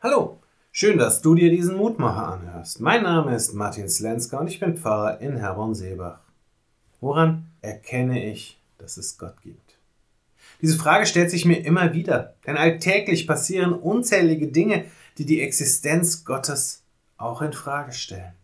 Hallo, schön, dass du dir diesen Mutmacher anhörst. Mein Name ist Martin Slenska und ich bin Pfarrer in Herborn-Seebach. Woran erkenne ich, dass es Gott gibt? Diese Frage stellt sich mir immer wieder, denn alltäglich passieren unzählige Dinge, die die Existenz Gottes auch in Frage stellen.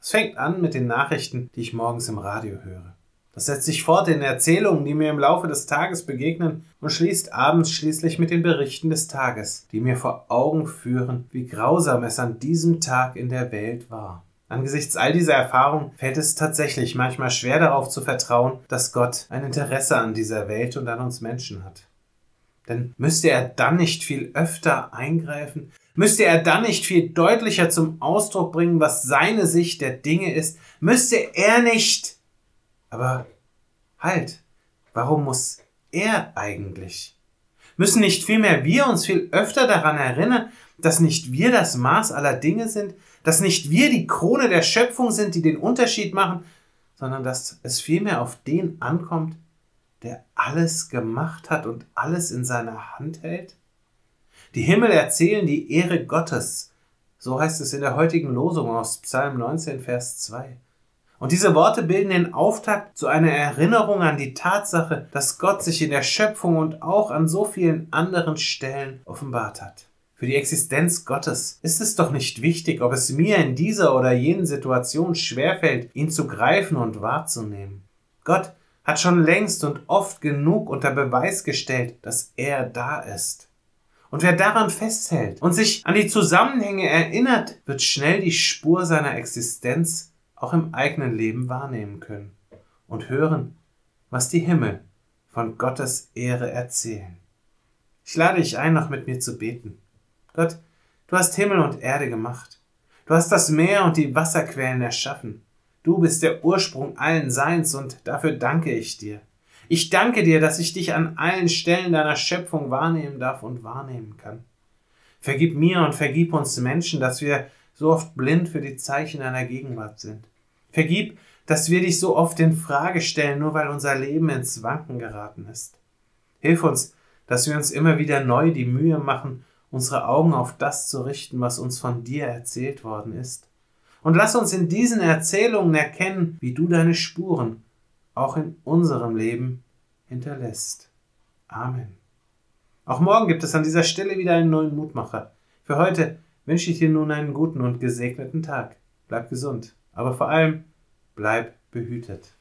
Es fängt an mit den Nachrichten, die ich morgens im Radio höre. Das setzt sich fort in Erzählungen, die mir im Laufe des Tages begegnen und schließt abends schließlich mit den Berichten des Tages, die mir vor Augen führen, wie grausam es an diesem Tag in der Welt war. Angesichts all dieser Erfahrungen fällt es tatsächlich manchmal schwer darauf zu vertrauen, dass Gott ein Interesse an dieser Welt und an uns Menschen hat. Denn müsste er dann nicht viel öfter eingreifen? Müsste er dann nicht viel deutlicher zum Ausdruck bringen, was seine Sicht der Dinge ist? Müsste er nicht aber halt, warum muss er eigentlich? Müssen nicht vielmehr wir uns viel öfter daran erinnern, dass nicht wir das Maß aller Dinge sind, dass nicht wir die Krone der Schöpfung sind, die den Unterschied machen, sondern dass es vielmehr auf den ankommt, der alles gemacht hat und alles in seiner Hand hält? Die Himmel erzählen die Ehre Gottes, so heißt es in der heutigen Losung aus Psalm 19, Vers 2. Und diese Worte bilden den Auftakt zu einer Erinnerung an die Tatsache, dass Gott sich in der Schöpfung und auch an so vielen anderen Stellen offenbart hat. Für die Existenz Gottes ist es doch nicht wichtig, ob es mir in dieser oder jenen Situation schwerfällt, ihn zu greifen und wahrzunehmen. Gott hat schon längst und oft genug unter Beweis gestellt, dass er da ist. Und wer daran festhält und sich an die Zusammenhänge erinnert, wird schnell die Spur seiner Existenz auch im eigenen Leben wahrnehmen können und hören, was die Himmel von Gottes Ehre erzählen. Ich lade dich ein, noch mit mir zu beten. Gott, du hast Himmel und Erde gemacht. Du hast das Meer und die Wasserquellen erschaffen. Du bist der Ursprung allen Seins und dafür danke ich dir. Ich danke dir, dass ich dich an allen Stellen deiner Schöpfung wahrnehmen darf und wahrnehmen kann. Vergib mir und vergib uns Menschen, dass wir so oft blind für die Zeichen deiner Gegenwart sind. Vergib, dass wir dich so oft in Frage stellen, nur weil unser Leben ins Wanken geraten ist. Hilf uns, dass wir uns immer wieder neu die Mühe machen, unsere Augen auf das zu richten, was uns von dir erzählt worden ist. Und lass uns in diesen Erzählungen erkennen, wie du deine Spuren auch in unserem Leben hinterlässt. Amen. Auch morgen gibt es an dieser Stelle wieder einen neuen Mutmacher. Für heute wünsche ich dir nun einen guten und gesegneten Tag. Bleib gesund aber vor allem bleib behütet.